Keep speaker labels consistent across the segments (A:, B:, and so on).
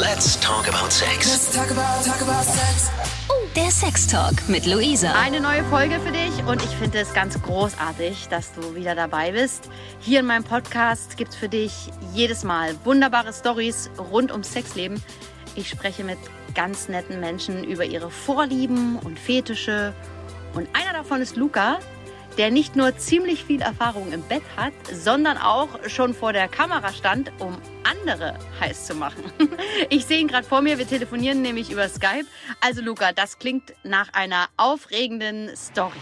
A: Let's talk about sex.
B: Let's talk about, talk about sex.
C: Der Sextalk mit Luisa.
D: Eine neue Folge für dich und ich finde es ganz großartig, dass du wieder dabei bist. Hier in meinem Podcast gibt es für dich jedes Mal wunderbare Stories rund ums Sexleben. Ich spreche mit ganz netten Menschen über ihre Vorlieben und Fetische. Und einer davon ist Luca, der nicht nur ziemlich viel Erfahrung im Bett hat, sondern auch schon vor der Kamera stand, um andere heiß zu machen. Ich sehe ihn gerade vor mir, wir telefonieren nämlich über Skype. Also Luca, das klingt nach einer aufregenden Story.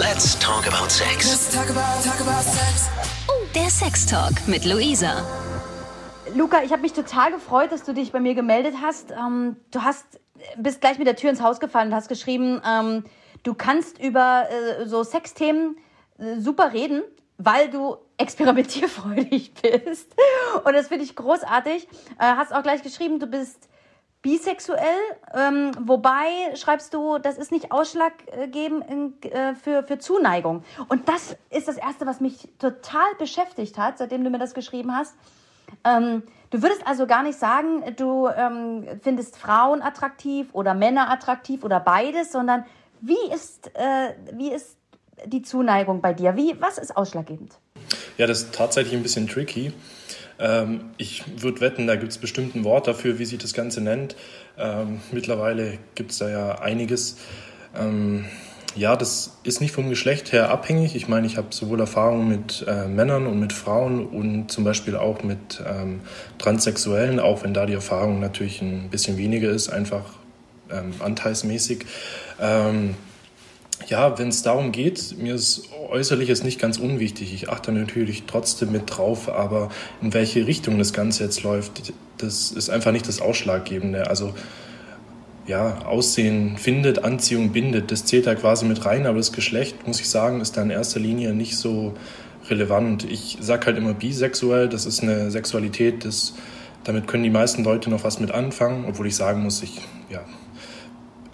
A: Let's talk about sex.
B: Let's talk about, talk about sex.
C: Der Sextalk mit Luisa.
D: Luca, ich habe mich total gefreut, dass du dich bei mir gemeldet hast. Ähm, du hast bist gleich mit der Tür ins Haus gefallen und hast geschrieben, ähm, du kannst über äh, so Sexthemen äh, super reden, weil du experimentierfreudig bist. Und das finde ich großartig. Äh, hast auch gleich geschrieben, du bist bisexuell, ähm, wobei schreibst du, das ist nicht ausschlaggebend äh, für, für Zuneigung. Und das ist das Erste, was mich total beschäftigt hat, seitdem du mir das geschrieben hast. Ähm, du würdest also gar nicht sagen, du ähm, findest Frauen attraktiv oder Männer attraktiv oder beides, sondern wie ist, äh, wie ist die Zuneigung bei dir? Wie, was ist ausschlaggebend?
E: Ja, das ist tatsächlich ein bisschen tricky. Ähm, ich würde wetten, da gibt es bestimmt ein Wort dafür, wie sich das Ganze nennt. Ähm, mittlerweile gibt es da ja einiges. Ähm, ja, das ist nicht vom Geschlecht her abhängig. Ich meine, ich habe sowohl Erfahrungen mit äh, Männern und mit Frauen und zum Beispiel auch mit ähm, Transsexuellen, auch wenn da die Erfahrung natürlich ein bisschen weniger ist, einfach ähm, anteilsmäßig. Ähm, ja, wenn es darum geht, mir ist Äußerliches nicht ganz unwichtig. Ich achte natürlich trotzdem mit drauf, aber in welche Richtung das Ganze jetzt läuft, das ist einfach nicht das Ausschlaggebende. Also ja, Aussehen findet, Anziehung bindet, das zählt da quasi mit rein, aber das Geschlecht, muss ich sagen, ist da in erster Linie nicht so relevant. Ich sage halt immer bisexuell, das ist eine Sexualität, das, damit können die meisten Leute noch was mit anfangen, obwohl ich sagen muss, ich ja,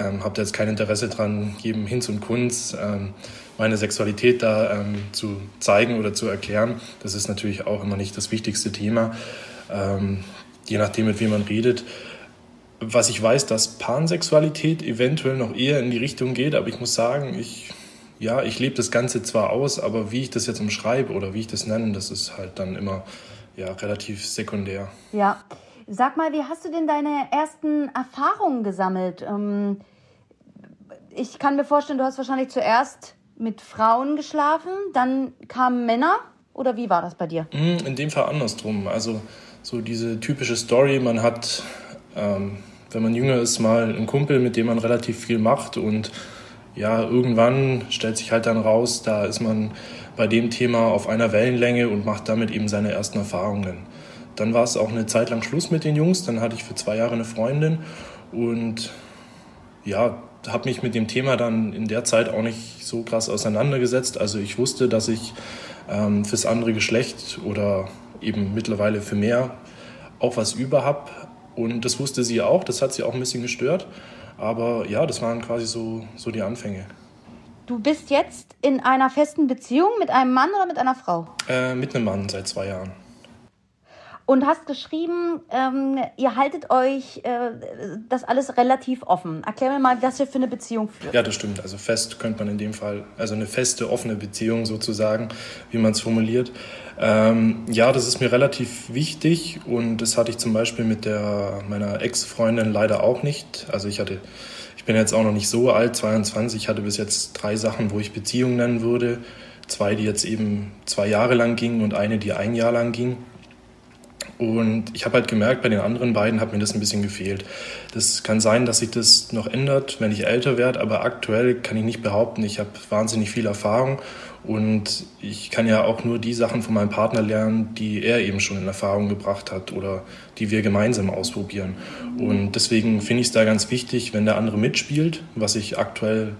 E: ähm, habe jetzt kein Interesse daran, jedem Hinz und Kunz ähm, meine Sexualität da ähm, zu zeigen oder zu erklären. Das ist natürlich auch immer nicht das wichtigste Thema, ähm, je nachdem, mit wem man redet. Was ich weiß, dass Pansexualität eventuell noch eher in die Richtung geht, aber ich muss sagen, ich, ja, ich lebe das Ganze zwar aus, aber wie ich das jetzt umschreibe oder wie ich das nenne, das ist halt dann immer ja, relativ sekundär.
D: Ja, sag mal, wie hast du denn deine ersten Erfahrungen gesammelt? Ähm, ich kann mir vorstellen, du hast wahrscheinlich zuerst mit Frauen geschlafen, dann kamen Männer oder wie war das bei dir?
E: Hm, in dem Fall andersrum. Also so diese typische Story, man hat, ähm, wenn man jünger ist, mal einen Kumpel, mit dem man relativ viel macht und ja, irgendwann stellt sich halt dann raus, da ist man bei dem Thema auf einer Wellenlänge und macht damit eben seine ersten Erfahrungen. Dann war es auch eine Zeit lang Schluss mit den Jungs, dann hatte ich für zwei Jahre eine Freundin und ja, habe mich mit dem Thema dann in der Zeit auch nicht so krass auseinandergesetzt. Also ich wusste, dass ich ähm, fürs andere Geschlecht oder eben mittlerweile für mehr auch was über habe. Und das wusste sie auch, das hat sie auch ein bisschen gestört. Aber ja, das waren quasi so, so die Anfänge.
D: Du bist jetzt in einer festen Beziehung mit einem Mann oder mit einer Frau?
E: Äh, mit einem Mann seit zwei Jahren
D: und hast geschrieben, ähm, ihr haltet euch äh, das alles relativ offen. Erklär mir mal, was ihr für eine Beziehung führt.
E: Ja, das stimmt. Also fest könnte man in dem Fall, also eine feste, offene Beziehung sozusagen, wie man es formuliert. Ähm, ja, das ist mir relativ wichtig und das hatte ich zum Beispiel mit der, meiner Ex-Freundin leider auch nicht. Also ich hatte, ich bin jetzt auch noch nicht so alt, 22, ich hatte bis jetzt drei Sachen, wo ich Beziehung nennen würde. Zwei, die jetzt eben zwei Jahre lang gingen und eine, die ein Jahr lang ging. Und ich habe halt gemerkt, bei den anderen beiden hat mir das ein bisschen gefehlt. Das kann sein, dass sich das noch ändert, wenn ich älter werde, aber aktuell kann ich nicht behaupten, ich habe wahnsinnig viel Erfahrung und ich kann ja auch nur die Sachen von meinem Partner lernen, die er eben schon in Erfahrung gebracht hat oder die wir gemeinsam ausprobieren. Und deswegen finde ich es da ganz wichtig, wenn der andere mitspielt, was ich aktuell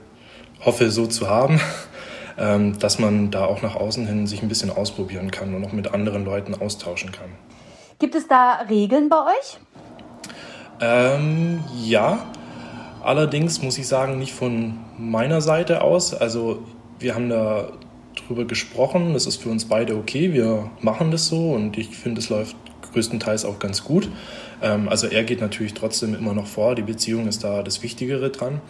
E: hoffe so zu haben, ähm, dass man da auch nach außen hin sich ein bisschen ausprobieren kann und auch mit anderen Leuten austauschen kann.
D: Gibt es da Regeln bei euch?
E: Ähm, ja, allerdings muss ich sagen, nicht von meiner Seite aus. Also wir haben da drüber gesprochen, das ist für uns beide okay, wir machen das so und ich finde, es läuft größtenteils auch ganz gut. Ähm, also er geht natürlich trotzdem immer noch vor, die Beziehung ist da das Wichtigere dran.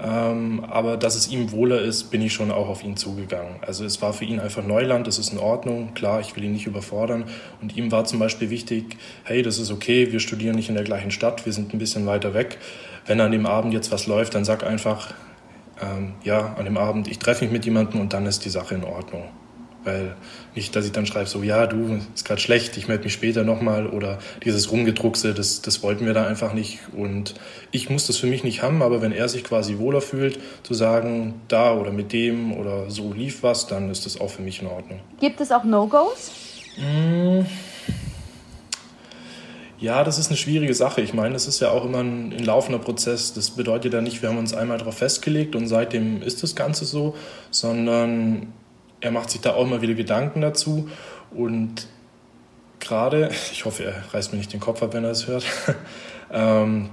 E: Ähm, aber dass es ihm wohler ist, bin ich schon auch auf ihn zugegangen. Also es war für ihn einfach Neuland, das ist in Ordnung. Klar, ich will ihn nicht überfordern. Und ihm war zum Beispiel wichtig, hey, das ist okay, wir studieren nicht in der gleichen Stadt, wir sind ein bisschen weiter weg. Wenn an dem Abend jetzt was läuft, dann sag einfach, ähm, ja, an dem Abend, ich treffe mich mit jemandem und dann ist die Sache in Ordnung. Weil nicht, dass ich dann schreibe, so, ja, du, ist gerade schlecht, ich melde mich später nochmal oder dieses Rumgedruckse, das, das wollten wir da einfach nicht. Und ich muss das für mich nicht haben, aber wenn er sich quasi wohler fühlt, zu sagen, da oder mit dem oder so lief was, dann ist das auch für mich in Ordnung.
D: Gibt es auch No-Gos?
E: Mmh. Ja, das ist eine schwierige Sache. Ich meine, es ist ja auch immer ein, ein, laufender Prozess. Das bedeutet ja nicht, wir haben uns einmal darauf festgelegt und seitdem ist das Ganze so, sondern er macht sich da auch immer wieder Gedanken dazu. Und gerade, ich hoffe, er reißt mir nicht den Kopf ab, wenn er es hört, ähm,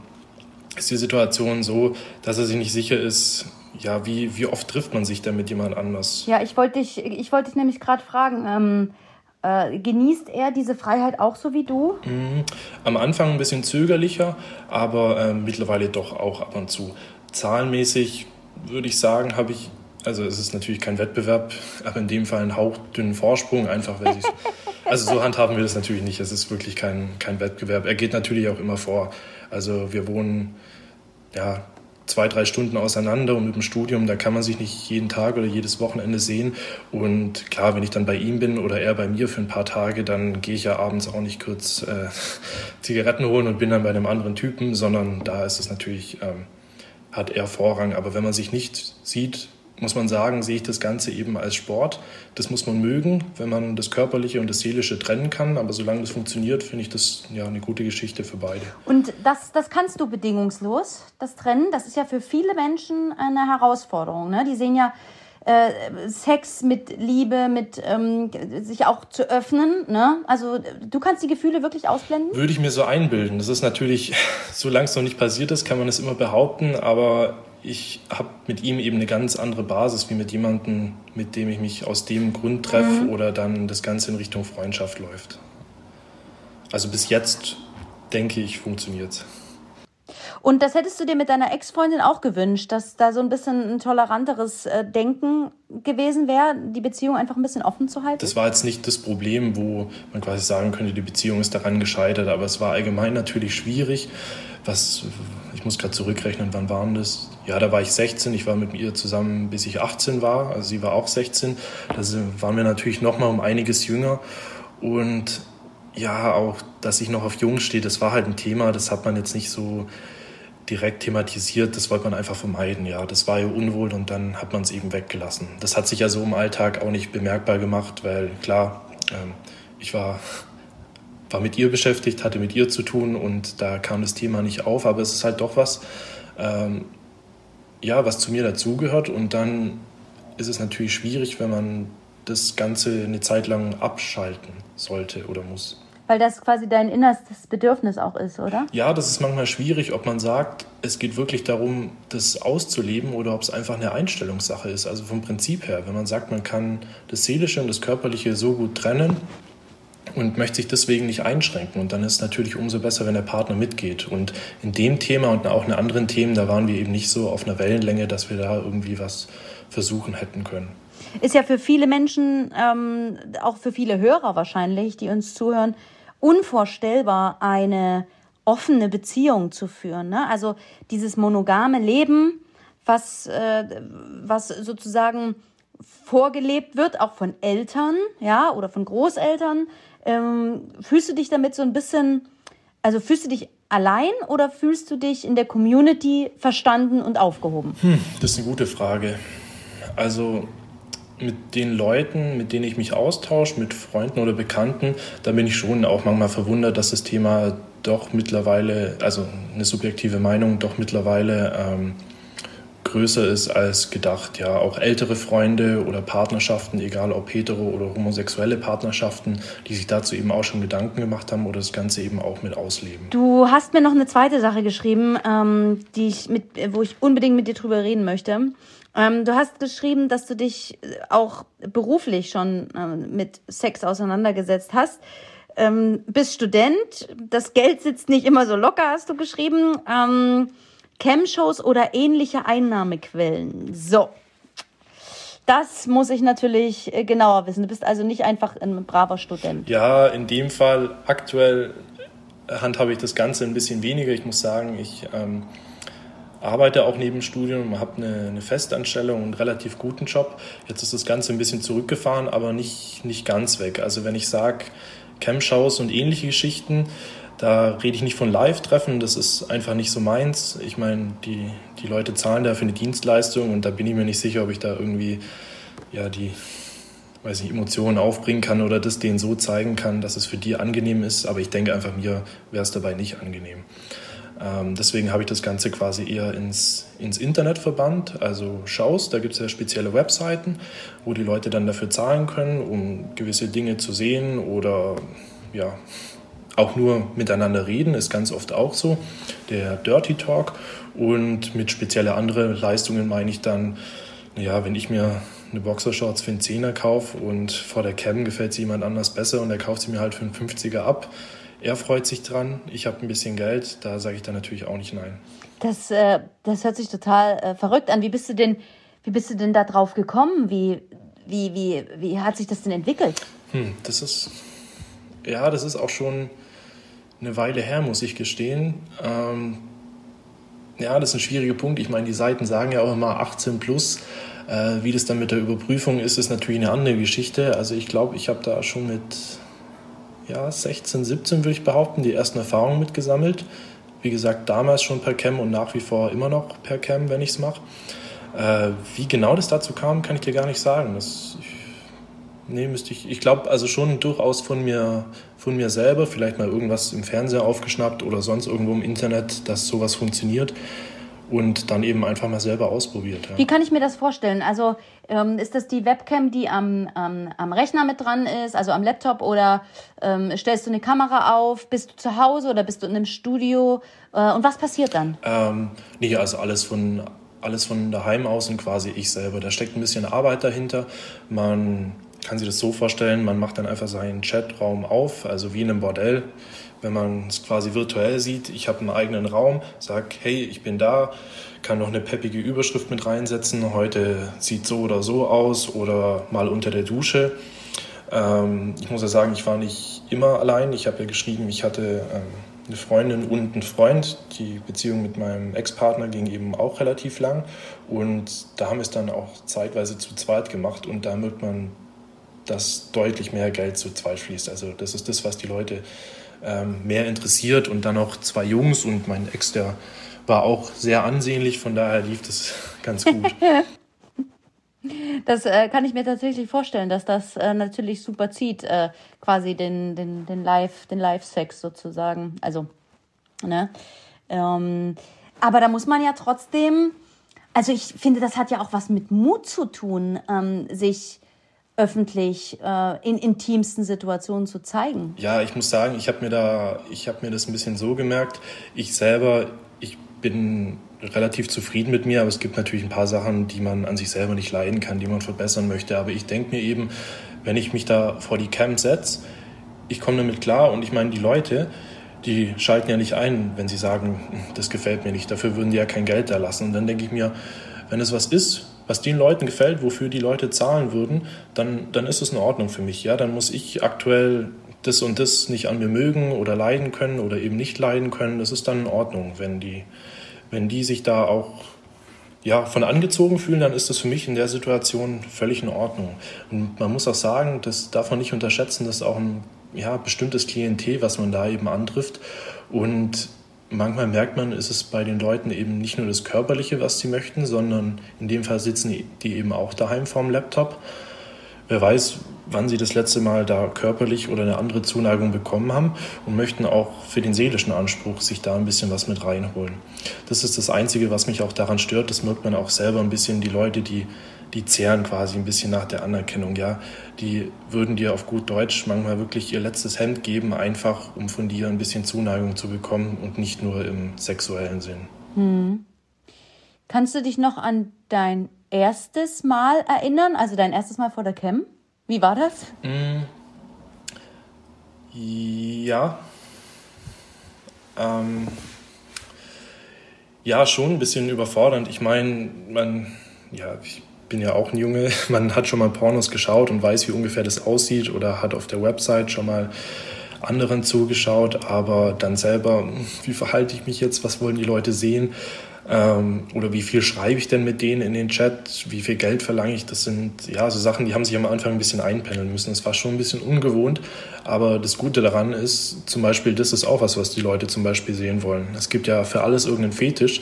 E: ist die Situation so, dass er sich nicht sicher ist, ja, wie, wie oft trifft man sich denn mit jemand anders?
D: Ja, ich wollte dich, ich wollte dich nämlich gerade fragen, ähm, äh, genießt er diese Freiheit auch so wie du?
E: Mhm. Am Anfang ein bisschen zögerlicher, aber äh, mittlerweile doch auch ab und zu. Zahlenmäßig würde ich sagen, habe ich, also es ist natürlich kein Wettbewerb, aber in dem Fall einen hauchdünnen Vorsprung, einfach weil sie Also so handhaben wir das natürlich nicht. Es ist wirklich kein, kein Wettbewerb. Er geht natürlich auch immer vor. Also wir wohnen ja zwei, drei Stunden auseinander und mit dem Studium, da kann man sich nicht jeden Tag oder jedes Wochenende sehen. Und klar, wenn ich dann bei ihm bin oder er bei mir für ein paar Tage, dann gehe ich ja abends auch nicht kurz äh, Zigaretten holen und bin dann bei einem anderen Typen, sondern da ist es natürlich, ähm, hat er Vorrang. Aber wenn man sich nicht sieht, muss man sagen, sehe ich das Ganze eben als Sport. Das muss man mögen, wenn man das Körperliche und das Seelische trennen kann. Aber solange das funktioniert, finde ich das ja eine gute Geschichte für beide.
D: Und das, das kannst du bedingungslos, das Trennen. Das ist ja für viele Menschen eine Herausforderung. Ne? Die sehen ja äh, Sex mit Liebe, mit ähm, sich auch zu öffnen. Ne? Also du kannst die Gefühle wirklich ausblenden?
E: Würde ich mir so einbilden. Das ist natürlich, solange es noch nicht passiert ist, kann man es immer behaupten. Aber ich habe mit ihm eben eine ganz andere Basis wie mit jemandem, mit dem ich mich aus dem Grund treffe mhm. oder dann das Ganze in Richtung Freundschaft läuft. Also bis jetzt denke ich, funktioniert es.
D: Und das hättest du dir mit deiner Ex-Freundin auch gewünscht, dass da so ein bisschen ein toleranteres äh, Denken gewesen wäre, die Beziehung einfach ein bisschen offen zu halten?
E: Das war jetzt nicht das Problem, wo man quasi sagen könnte, die Beziehung ist daran gescheitert, aber es war allgemein natürlich schwierig. Was, ich muss gerade zurückrechnen, wann waren das? Ja, da war ich 16, ich war mit ihr zusammen, bis ich 18 war, also sie war auch 16. Da waren wir natürlich noch mal um einiges jünger und ja, auch, dass ich noch auf Jung stehe, das war halt ein Thema, das hat man jetzt nicht so direkt thematisiert, das wollte man einfach vermeiden. Ja, das war ja unwohl und dann hat man es eben weggelassen. Das hat sich ja so im Alltag auch nicht bemerkbar gemacht, weil klar, ähm, ich war, war mit ihr beschäftigt, hatte mit ihr zu tun und da kam das Thema nicht auf, aber es ist halt doch was, ähm, ja, was zu mir dazugehört und dann ist es natürlich schwierig, wenn man das Ganze eine Zeit lang abschalten sollte oder muss.
D: Weil das quasi dein innerstes Bedürfnis auch ist, oder?
E: Ja, das ist manchmal schwierig, ob man sagt, es geht wirklich darum, das auszuleben oder ob es einfach eine Einstellungssache ist. Also vom Prinzip her, wenn man sagt, man kann das Seelische und das Körperliche so gut trennen und möchte sich deswegen nicht einschränken. Und dann ist es natürlich umso besser, wenn der Partner mitgeht. Und in dem Thema und auch in anderen Themen, da waren wir eben nicht so auf einer Wellenlänge, dass wir da irgendwie was versuchen hätten können.
D: Ist ja für viele Menschen, ähm, auch für viele Hörer wahrscheinlich, die uns zuhören, unvorstellbar, eine offene Beziehung zu führen. Ne? Also dieses monogame Leben, was, äh, was sozusagen vorgelebt wird, auch von Eltern, ja, oder von Großeltern. Ähm, fühlst du dich damit so ein bisschen, also fühlst du dich allein oder fühlst du dich in der Community verstanden und aufgehoben?
E: Hm, das ist eine gute Frage. Also mit den Leuten, mit denen ich mich austausche, mit Freunden oder Bekannten, da bin ich schon auch manchmal verwundert, dass das Thema doch mittlerweile, also eine subjektive Meinung, doch mittlerweile ähm, größer ist als gedacht. Ja, auch ältere Freunde oder Partnerschaften, egal ob hetero oder homosexuelle Partnerschaften, die sich dazu eben auch schon Gedanken gemacht haben oder das Ganze eben auch mit ausleben.
D: Du hast mir noch eine zweite Sache geschrieben, ähm, die ich mit, wo ich unbedingt mit dir drüber reden möchte. Ähm, du hast geschrieben, dass du dich auch beruflich schon ähm, mit Sex auseinandergesetzt hast. ähm, bist Student, das Geld sitzt nicht immer so locker, hast du geschrieben. Cam-Shows oder ähnliche Einnahmequellen. So. Das muss ich natürlich äh, genauer wissen. Du bist also nicht einfach ein braver Student.
E: Ja, in dem Fall aktuell handhabe ich das Ganze ein bisschen weniger. Ich muss sagen, ich ähm, arbeite auch neben Studium, habe eine, eine Festanstellung und einen relativ guten Job. Jetzt ist das Ganze ein bisschen zurückgefahren, aber nicht, nicht ganz weg. Also wenn ich sage, Cam-Shows und ähnliche Geschichten, da rede ich nicht von Live-Treffen, das ist einfach nicht so meins. Ich meine, die, die Leute zahlen da für eine Dienstleistung und da bin ich mir nicht sicher, ob ich da irgendwie ja, die weiß nicht, Emotionen aufbringen kann oder das denen so zeigen kann, dass es für die angenehm ist. Aber ich denke einfach, mir wäre es dabei nicht angenehm. Ähm, deswegen habe ich das Ganze quasi eher ins, ins Internet verbannt, also Schaus. Da gibt es ja spezielle Webseiten, wo die Leute dann dafür zahlen können, um gewisse Dinge zu sehen oder ja, auch nur miteinander reden, ist ganz oft auch so. Der Dirty Talk. Und mit spezielle andere Leistungen meine ich dann, ja, wenn ich mir eine Boxershorts für einen Zehner kaufe und vor der Cam gefällt sie jemand anders besser und er kauft sie mir halt für einen 50er ab. Er freut sich dran, ich habe ein bisschen Geld, da sage ich dann natürlich auch nicht nein.
D: Das, äh, das hört sich total äh, verrückt an. Wie bist du denn, wie bist du denn da drauf gekommen? Wie, wie, wie, wie hat sich das denn entwickelt?
E: Hm, das ist, ja, das ist auch schon eine Weile her, muss ich gestehen. Ähm, ja, das ist ein schwieriger Punkt. Ich meine, die Seiten sagen ja auch immer 18 plus. Äh, wie das dann mit der Überprüfung ist, ist natürlich eine andere Geschichte. Also ich glaube, ich habe da schon mit ja, 16, 17, würde ich behaupten, die ersten Erfahrungen mitgesammelt. Wie gesagt, damals schon per Cam und nach wie vor immer noch per Cam, wenn ich es mache. Äh, wie genau das dazu kam, kann ich dir gar nicht sagen. Das, ich, nee, müsste ich. Ich glaube also schon durchaus von mir, von mir selber, vielleicht mal irgendwas im Fernseher aufgeschnappt oder sonst irgendwo im Internet, dass sowas funktioniert und dann eben einfach mal selber ausprobiert. Ja.
D: Wie kann ich mir das vorstellen? Also ähm, ist das die Webcam, die am, ähm, am Rechner mit dran ist, also am Laptop oder ähm, stellst du eine Kamera auf? Bist du zu Hause oder bist du in einem Studio? Äh, und was passiert dann?
E: Ähm, nee, also alles von, alles von daheim aus und quasi ich selber. Da steckt ein bisschen Arbeit dahinter. Man kann sich das so vorstellen, man macht dann einfach seinen Chatraum auf, also wie in einem Bordell wenn man es quasi virtuell sieht, ich habe einen eigenen Raum, sage, hey, ich bin da, kann noch eine peppige Überschrift mit reinsetzen, heute sieht so oder so aus oder mal unter der Dusche. Ähm, ich muss ja sagen, ich war nicht immer allein. Ich habe ja geschrieben, ich hatte ähm, eine Freundin und einen Freund. Die Beziehung mit meinem Ex-Partner ging eben auch relativ lang und da haben wir es dann auch zeitweise zu zweit gemacht und da merkt man, dass deutlich mehr Geld zu zweit fließt. Also das ist das, was die Leute mehr interessiert und dann noch zwei Jungs und mein Ex, der war auch sehr ansehnlich, von daher lief das ganz gut.
D: Das äh, kann ich mir tatsächlich vorstellen, dass das äh, natürlich super zieht, äh, quasi den, den, den Live, den Live-Sex sozusagen. Also, ne? Ähm, aber da muss man ja trotzdem, also ich finde, das hat ja auch was mit Mut zu tun, ähm, sich öffentlich äh, in intimsten Situationen zu zeigen.
E: Ja, ich muss sagen, ich habe mir da, ich habe mir das ein bisschen so gemerkt. Ich selber, ich bin relativ zufrieden mit mir, aber es gibt natürlich ein paar Sachen, die man an sich selber nicht leiden kann, die man verbessern möchte. Aber ich denke mir eben, wenn ich mich da vor die Cam setze, ich komme damit klar und ich meine, die Leute, die schalten ja nicht ein, wenn sie sagen, das gefällt mir nicht. Dafür würden die ja kein Geld da lassen. Und dann denke ich mir, wenn es was ist, was den Leuten gefällt, wofür die Leute zahlen würden, dann, dann ist es in Ordnung für mich. Ja, dann muss ich aktuell das und das nicht an mir mögen oder leiden können oder eben nicht leiden können. Das ist dann in Ordnung, wenn die, wenn die sich da auch ja, von angezogen fühlen, dann ist das für mich in der Situation völlig in Ordnung. Und man muss auch sagen, das darf man nicht unterschätzen, das ist auch ein ja, bestimmtes Klientel, was man da eben antrifft. Und manchmal merkt man, ist es bei den Leuten eben nicht nur das Körperliche, was sie möchten, sondern in dem Fall sitzen die eben auch daheim vorm Laptop. Wer weiß, wann sie das letzte Mal da körperlich oder eine andere Zuneigung bekommen haben und möchten auch für den seelischen Anspruch sich da ein bisschen was mit reinholen. Das ist das Einzige, was mich auch daran stört. Das merkt man auch selber ein bisschen, die Leute, die die zehren quasi ein bisschen nach der Anerkennung. Ja, die würden dir auf gut Deutsch manchmal wirklich ihr letztes Hemd geben, einfach um von dir ein bisschen Zuneigung zu bekommen und nicht nur im sexuellen Sinn.
D: Hm. Kannst du dich noch an dein erstes Mal erinnern, also dein erstes Mal vor der Cam? Wie war das?
E: Hm. Ja. Ähm, ja, schon ein bisschen überfordernd. Ich meine, man, ja, ich bin ja auch ein Junge, man hat schon mal Pornos geschaut und weiß, wie ungefähr das aussieht oder hat auf der Website schon mal anderen zugeschaut, aber dann selber, wie verhalte ich mich jetzt, was wollen die Leute sehen ähm, oder wie viel schreibe ich denn mit denen in den Chat, wie viel Geld verlange ich, das sind ja so Sachen, die haben sich am Anfang ein bisschen einpendeln müssen. Das war schon ein bisschen ungewohnt, aber das Gute daran ist, zum Beispiel, das ist auch was, was die Leute zum Beispiel sehen wollen. Es gibt ja für alles irgendeinen Fetisch.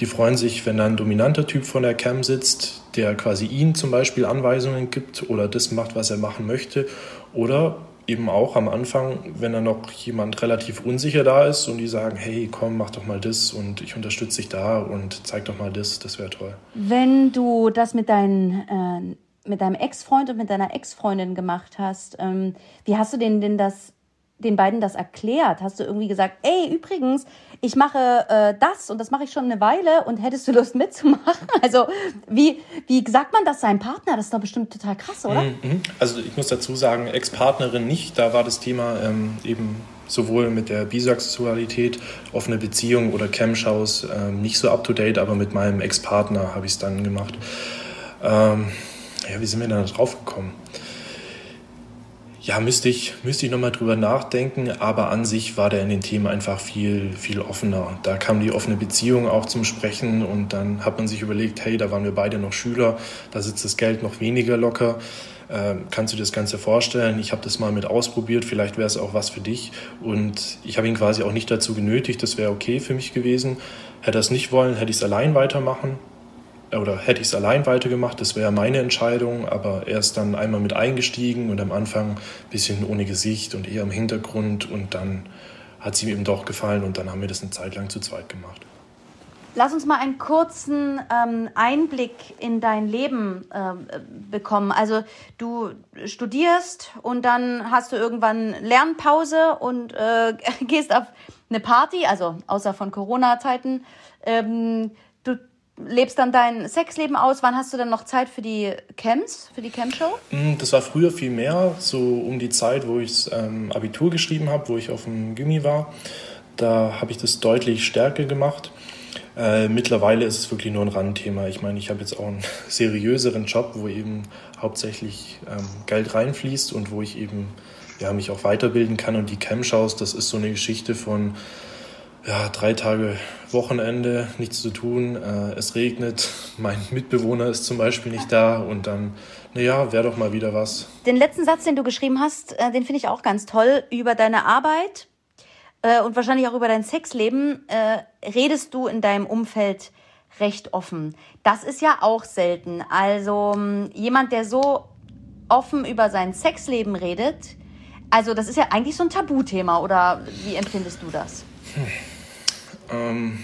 E: Die freuen sich, wenn da ein dominanter Typ von der Cam sitzt, der quasi ihnen zum Beispiel Anweisungen gibt oder das macht, was er machen möchte. Oder eben auch am Anfang, wenn da noch jemand relativ unsicher da ist und die sagen, hey, komm, mach doch mal das und ich unterstütze dich da und zeig doch mal das, das wäre toll.
D: Wenn du das mit, dein, äh, mit deinem Ex-Freund und mit deiner Ex-Freundin gemacht hast, ähm, wie hast du denen denn das den beiden das erklärt? Hast du irgendwie gesagt, ey, übrigens, ich mache äh, das und das mache ich schon eine Weile und hättest du Lust mitzumachen? Also, wie, wie sagt man das seinem Partner? Das ist doch bestimmt total krass, oder?
E: Mhm, mhm. Also, ich muss dazu sagen, Ex-Partnerin nicht. Da war das Thema ähm, eben sowohl mit der Bisexualität, offene Beziehung oder Chemshows ähm, nicht so up-to-date, aber mit meinem Ex-Partner habe ich es dann gemacht. Ähm, ja, wie sind wir da drauf gekommen? Ja, müsste ich, müsste ich nochmal drüber nachdenken, aber an sich war der in den Themen einfach viel, viel offener. Da kam die offene Beziehung auch zum Sprechen und dann hat man sich überlegt, hey, da waren wir beide noch Schüler, da sitzt das Geld noch weniger locker. Äh, kannst du dir das Ganze vorstellen? Ich habe das mal mit ausprobiert, vielleicht wäre es auch was für dich. Und ich habe ihn quasi auch nicht dazu genötigt, das wäre okay für mich gewesen. Hätte er es nicht wollen, hätte ich es allein weitermachen oder hätte ich es allein weitergemacht, das wäre meine Entscheidung, aber er ist dann einmal mit eingestiegen und am Anfang ein bisschen ohne Gesicht und eher im Hintergrund und dann hat es ihm doch gefallen und dann haben wir das eine Zeit lang zu zweit gemacht.
D: Lass uns mal einen kurzen ähm, Einblick in dein Leben äh, bekommen. Also du studierst und dann hast du irgendwann Lernpause und äh, gehst auf eine Party, also außer von Corona-Zeiten. Ähm, lebst dann dein Sexleben aus. Wann hast du dann noch Zeit für die Camps, für die Camp-Show?
E: Mm, das war früher viel mehr, so um die Zeit, wo ich ähm, Abitur geschrieben habe, wo ich auf dem Gimmi war. Da habe ich das deutlich stärker gemacht. Äh, mittlerweile ist es wirklich nur ein Randthema. Ich meine, ich habe jetzt auch einen seriöseren Job, wo eben hauptsächlich ähm, Geld reinfließt und wo ich eben ja, mich auch weiterbilden kann. Und die Camp-Shows, das ist so eine Geschichte von ja, drei Tage Wochenende, nichts zu tun, äh, es regnet, mein Mitbewohner ist zum Beispiel nicht da und dann, naja, wäre doch mal wieder was.
D: Den letzten Satz, den du geschrieben hast, äh, den finde ich auch ganz toll. Über deine Arbeit äh, und wahrscheinlich auch über dein Sexleben äh, redest du in deinem Umfeld recht offen. Das ist ja auch selten. Also ähm, jemand, der so offen über sein Sexleben redet, also das ist ja eigentlich so ein Tabuthema, oder wie empfindest du das? Hm. Ähm,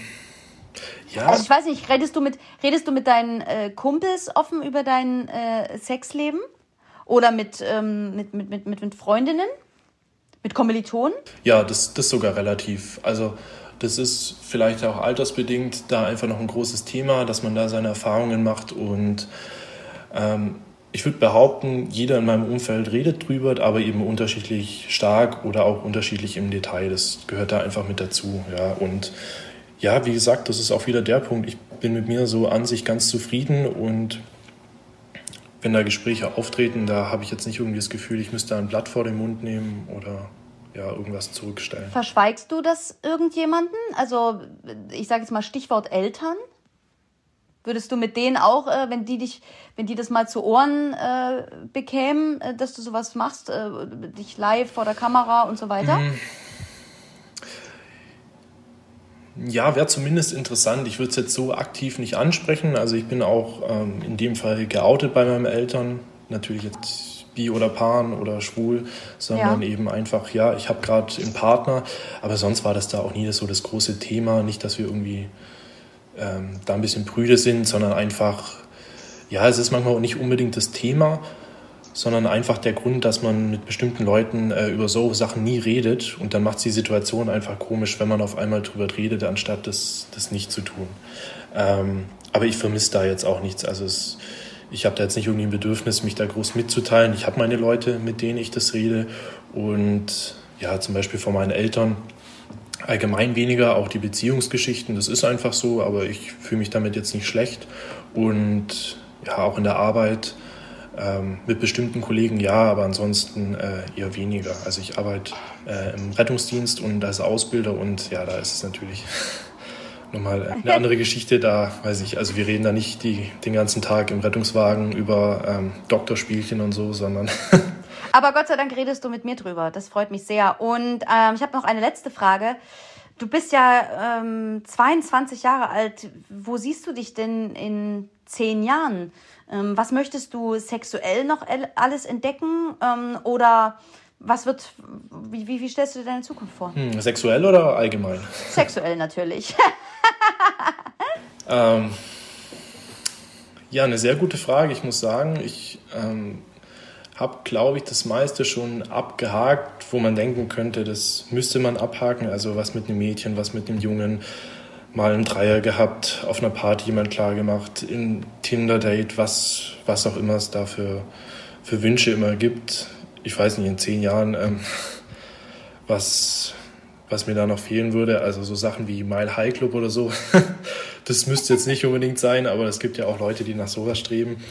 D: ja. Also ich weiß nicht, redest du mit, redest du mit deinen äh, Kumpels offen über dein äh, Sexleben? Oder mit, ähm, mit, mit, mit, mit, mit Freundinnen? Mit Kommilitonen?
E: Ja, das, das sogar relativ. Also das ist vielleicht auch altersbedingt da einfach noch ein großes Thema, dass man da seine Erfahrungen macht und ähm, ich würde behaupten, jeder in meinem Umfeld redet drüber, aber eben unterschiedlich stark oder auch unterschiedlich im Detail. Das gehört da einfach mit dazu. Ja. Und ja, wie gesagt, das ist auch wieder der Punkt. Ich bin mit mir so an sich ganz zufrieden und wenn da Gespräche auftreten, da habe ich jetzt nicht irgendwie das Gefühl, ich müsste ein Blatt vor den Mund nehmen oder ja, irgendwas zurückstellen.
D: Verschweigst du das irgendjemanden? Also ich sage jetzt mal Stichwort Eltern. Würdest du mit denen auch, äh, wenn die dich, wenn die das mal zu Ohren äh, bekämen, äh, dass du sowas machst, äh, dich live vor der Kamera und so weiter? Mhm.
E: Ja, wäre zumindest interessant. Ich würde es jetzt so aktiv nicht ansprechen. Also ich bin auch ähm, in dem Fall geoutet bei meinen Eltern. Natürlich jetzt bi oder pan oder schwul, sondern ja. eben einfach, ja, ich habe gerade einen Partner. Aber sonst war das da auch nie so das große Thema. Nicht, dass wir irgendwie ähm, da ein bisschen prüde sind, sondern einfach, ja, es ist manchmal auch nicht unbedingt das Thema, sondern einfach der Grund, dass man mit bestimmten Leuten äh, über so Sachen nie redet und dann macht es die Situation einfach komisch, wenn man auf einmal drüber redet, anstatt das, das nicht zu tun. Ähm, aber ich vermisse da jetzt auch nichts. Also es, ich habe da jetzt nicht irgendwie ein Bedürfnis, mich da groß mitzuteilen. Ich habe meine Leute, mit denen ich das rede und ja, zum Beispiel von meinen Eltern. Allgemein weniger, auch die Beziehungsgeschichten, das ist einfach so, aber ich fühle mich damit jetzt nicht schlecht. Und ja, auch in der Arbeit ähm, mit bestimmten Kollegen ja, aber ansonsten äh, eher weniger. Also ich arbeite äh, im Rettungsdienst und als Ausbilder und ja, da ist es natürlich nochmal eine andere Geschichte. Da weiß ich, also wir reden da nicht die, den ganzen Tag im Rettungswagen über ähm, Doktorspielchen und so, sondern
D: Aber Gott sei Dank redest du mit mir drüber. Das freut mich sehr. Und ähm, ich habe noch eine letzte Frage. Du bist ja ähm, 22 Jahre alt. Wo siehst du dich denn in zehn Jahren? Ähm, was möchtest du sexuell noch alles entdecken? Ähm, oder was wird, wie, wie, wie, stellst du dir deine Zukunft vor?
E: Hm, sexuell oder allgemein?
D: Sexuell natürlich.
E: ähm, ja, eine sehr gute Frage. Ich muss sagen, ich ähm, habe, glaube ich, das meiste schon abgehakt, wo man denken könnte, das müsste man abhaken. Also was mit einem Mädchen, was mit einem Jungen, mal einen Dreier gehabt, auf einer Party jemand klar gemacht, in Tinder-Date, was, was auch immer es da für, für Wünsche immer gibt. Ich weiß nicht, in zehn Jahren, ähm, was, was mir da noch fehlen würde. Also so Sachen wie Mile High Club oder so. das müsste jetzt nicht unbedingt sein, aber es gibt ja auch Leute, die nach sowas streben.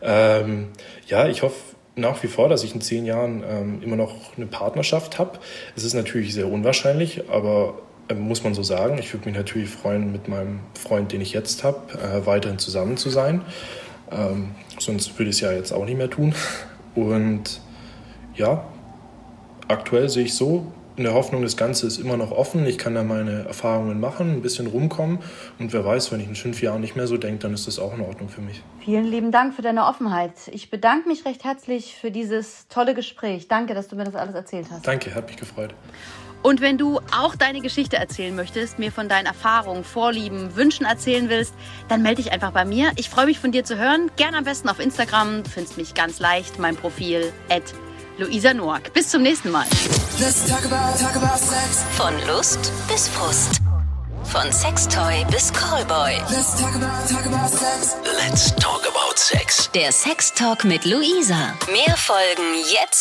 E: Ähm, ja, ich hoffe, nach wie vor, dass ich in zehn Jahren ähm, immer noch eine Partnerschaft habe. Es ist natürlich sehr unwahrscheinlich, aber äh, muss man so sagen. Ich würde mich natürlich freuen, mit meinem Freund, den ich jetzt habe, äh, weiterhin zusammen zu sein. Ähm, sonst würde ich es ja jetzt auch nicht mehr tun. Und ja, aktuell sehe ich so, in der Hoffnung, das Ganze ist immer noch offen. Ich kann da meine Erfahrungen machen, ein bisschen rumkommen. Und wer weiß, wenn ich in fünf Jahren nicht mehr so denke, dann ist das auch in Ordnung für mich.
D: Vielen lieben Dank für deine Offenheit. Ich bedanke mich recht herzlich für dieses tolle Gespräch. Danke, dass du mir das alles erzählt hast.
E: Danke, hat mich gefreut.
D: Und wenn du auch deine Geschichte erzählen möchtest, mir von deinen Erfahrungen, Vorlieben, Wünschen erzählen willst, dann melde dich einfach bei mir. Ich freue mich von dir zu hören. Gerne am besten auf Instagram. Du findest mich ganz leicht, mein Profil at Luisa Noack. Bis zum nächsten Mal.
B: Talk about, talk about
C: Von Lust bis Frust. Von Sextoy bis Callboy.
B: Let's talk about, talk about sex.
A: Let's talk about sex.
C: Der Sextalk mit Luisa. Mehr Folgen jetzt